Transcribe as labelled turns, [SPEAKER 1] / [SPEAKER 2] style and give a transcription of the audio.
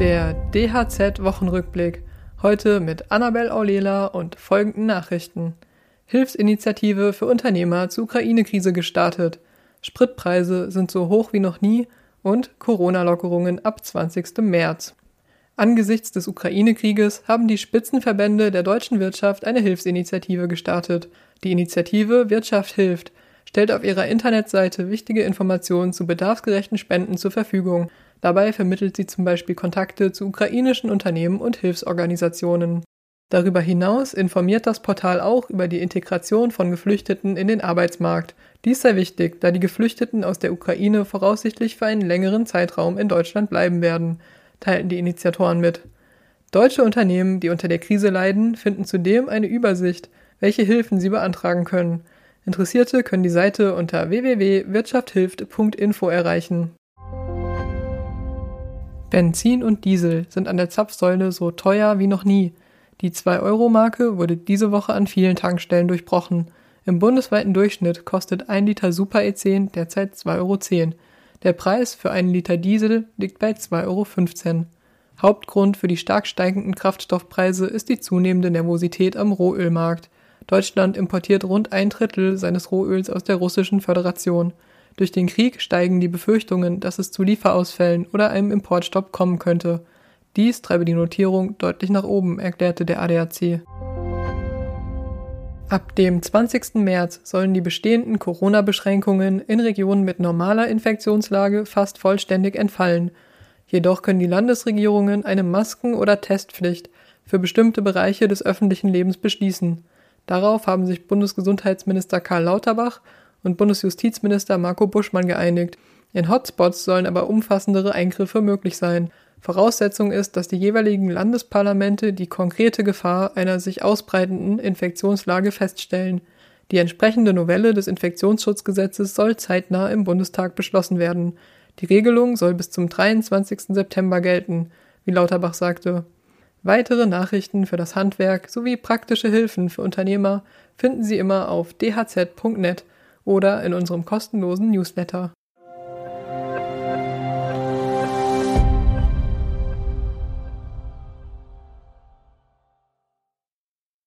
[SPEAKER 1] DHZ Wochenrückblick. Heute mit Annabel Aulela und folgenden Nachrichten. Hilfsinitiative für Unternehmer zur Ukraine-Krise gestartet. Spritpreise sind so hoch wie noch nie und Corona-Lockerungen ab 20. März. Angesichts des Ukraine-Krieges haben die Spitzenverbände der deutschen Wirtschaft eine Hilfsinitiative gestartet. Die Initiative Wirtschaft hilft stellt auf ihrer Internetseite wichtige Informationen zu bedarfsgerechten Spenden zur Verfügung. Dabei vermittelt sie zum Beispiel Kontakte zu ukrainischen Unternehmen und Hilfsorganisationen. Darüber hinaus informiert das Portal auch über die Integration von Geflüchteten in den Arbeitsmarkt. Dies sei wichtig, da die Geflüchteten aus der Ukraine voraussichtlich für einen längeren Zeitraum in Deutschland bleiben werden, teilten die Initiatoren mit. Deutsche Unternehmen, die unter der Krise leiden, finden zudem eine Übersicht, welche Hilfen sie beantragen können. Interessierte können die Seite unter www.wirtschafthilft.info erreichen. Benzin und Diesel sind an der Zapfsäule so teuer wie noch nie. Die 2-Euro-Marke wurde diese Woche an vielen Tankstellen durchbrochen. Im bundesweiten Durchschnitt kostet ein Liter Super E10 derzeit 2,10 Euro. Der Preis für einen Liter Diesel liegt bei 2,15 Euro. Hauptgrund für die stark steigenden Kraftstoffpreise ist die zunehmende Nervosität am Rohölmarkt. Deutschland importiert rund ein Drittel seines Rohöls aus der Russischen Föderation. Durch den Krieg steigen die Befürchtungen, dass es zu Lieferausfällen oder einem Importstopp kommen könnte. Dies treibe die Notierung deutlich nach oben, erklärte der ADAC. Ab dem 20. März sollen die bestehenden Corona-Beschränkungen in Regionen mit normaler Infektionslage fast vollständig entfallen. Jedoch können die Landesregierungen eine Masken- oder Testpflicht für bestimmte Bereiche des öffentlichen Lebens beschließen. Darauf haben sich Bundesgesundheitsminister Karl Lauterbach und Bundesjustizminister Marco Buschmann geeinigt. In Hotspots sollen aber umfassendere Eingriffe möglich sein. Voraussetzung ist, dass die jeweiligen Landesparlamente die konkrete Gefahr einer sich ausbreitenden Infektionslage feststellen. Die entsprechende Novelle des Infektionsschutzgesetzes soll zeitnah im Bundestag beschlossen werden. Die Regelung soll bis zum 23. September gelten, wie Lauterbach sagte. Weitere Nachrichten für das Handwerk sowie praktische Hilfen für Unternehmer finden Sie immer auf dhz.net oder in unserem kostenlosen Newsletter.